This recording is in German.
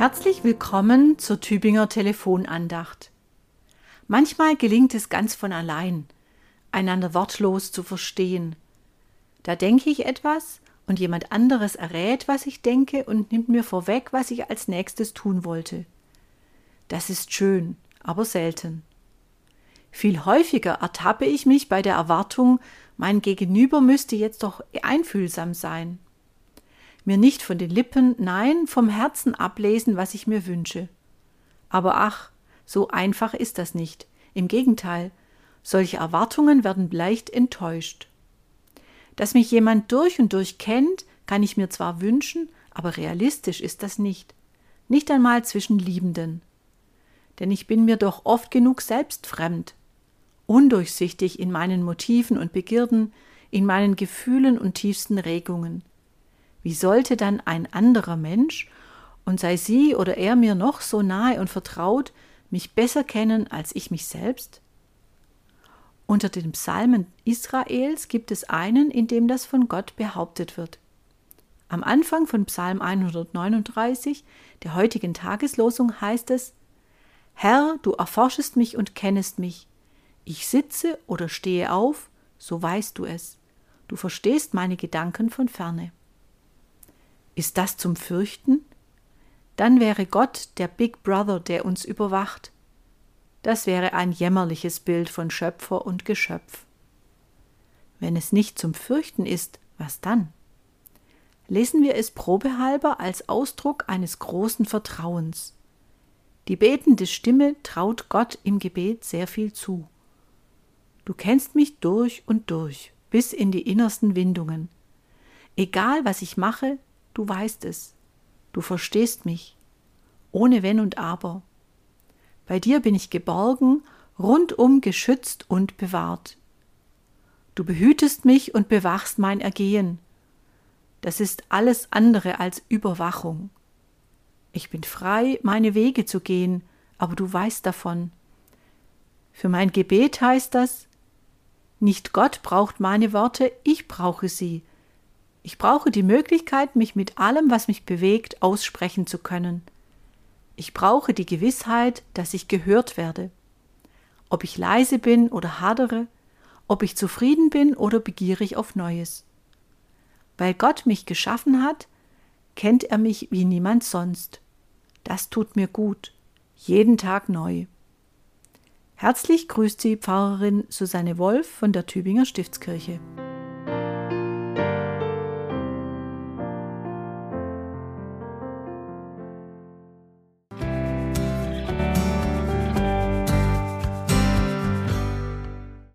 Herzlich willkommen zur Tübinger Telefonandacht. Manchmal gelingt es ganz von allein, einander wortlos zu verstehen. Da denke ich etwas und jemand anderes errät, was ich denke und nimmt mir vorweg, was ich als nächstes tun wollte. Das ist schön, aber selten. Viel häufiger ertappe ich mich bei der Erwartung, mein Gegenüber müsste jetzt doch einfühlsam sein mir nicht von den Lippen, nein, vom Herzen ablesen, was ich mir wünsche. Aber ach, so einfach ist das nicht. Im Gegenteil, solche Erwartungen werden leicht enttäuscht. Dass mich jemand durch und durch kennt, kann ich mir zwar wünschen, aber realistisch ist das nicht. Nicht einmal zwischen Liebenden. Denn ich bin mir doch oft genug selbst fremd, undurchsichtig in meinen Motiven und Begierden, in meinen Gefühlen und tiefsten Regungen. Wie sollte dann ein anderer Mensch, und sei sie oder er mir noch so nahe und vertraut, mich besser kennen als ich mich selbst? Unter den Psalmen Israels gibt es einen, in dem das von Gott behauptet wird. Am Anfang von Psalm 139, der heutigen Tageslosung, heißt es: Herr, du erforschest mich und kennest mich. Ich sitze oder stehe auf, so weißt du es. Du verstehst meine Gedanken von ferne. Ist das zum Fürchten? Dann wäre Gott der Big Brother, der uns überwacht. Das wäre ein jämmerliches Bild von Schöpfer und Geschöpf. Wenn es nicht zum Fürchten ist, was dann? Lesen wir es probehalber als Ausdruck eines großen Vertrauens. Die betende Stimme traut Gott im Gebet sehr viel zu. Du kennst mich durch und durch, bis in die innersten Windungen. Egal was ich mache, Du weißt es. Du verstehst mich. Ohne Wenn und Aber. Bei dir bin ich geborgen, rundum geschützt und bewahrt. Du behütest mich und bewachst mein Ergehen. Das ist alles andere als Überwachung. Ich bin frei, meine Wege zu gehen, aber du weißt davon. Für mein Gebet heißt das, nicht Gott braucht meine Worte, ich brauche sie, ich brauche die Möglichkeit, mich mit allem, was mich bewegt, aussprechen zu können. Ich brauche die Gewissheit, dass ich gehört werde. Ob ich leise bin oder hadere, ob ich zufrieden bin oder begierig auf Neues. Weil Gott mich geschaffen hat, kennt er mich wie niemand sonst. Das tut mir gut, jeden Tag neu. Herzlich grüßt Sie Pfarrerin Susanne Wolf von der Tübinger Stiftskirche.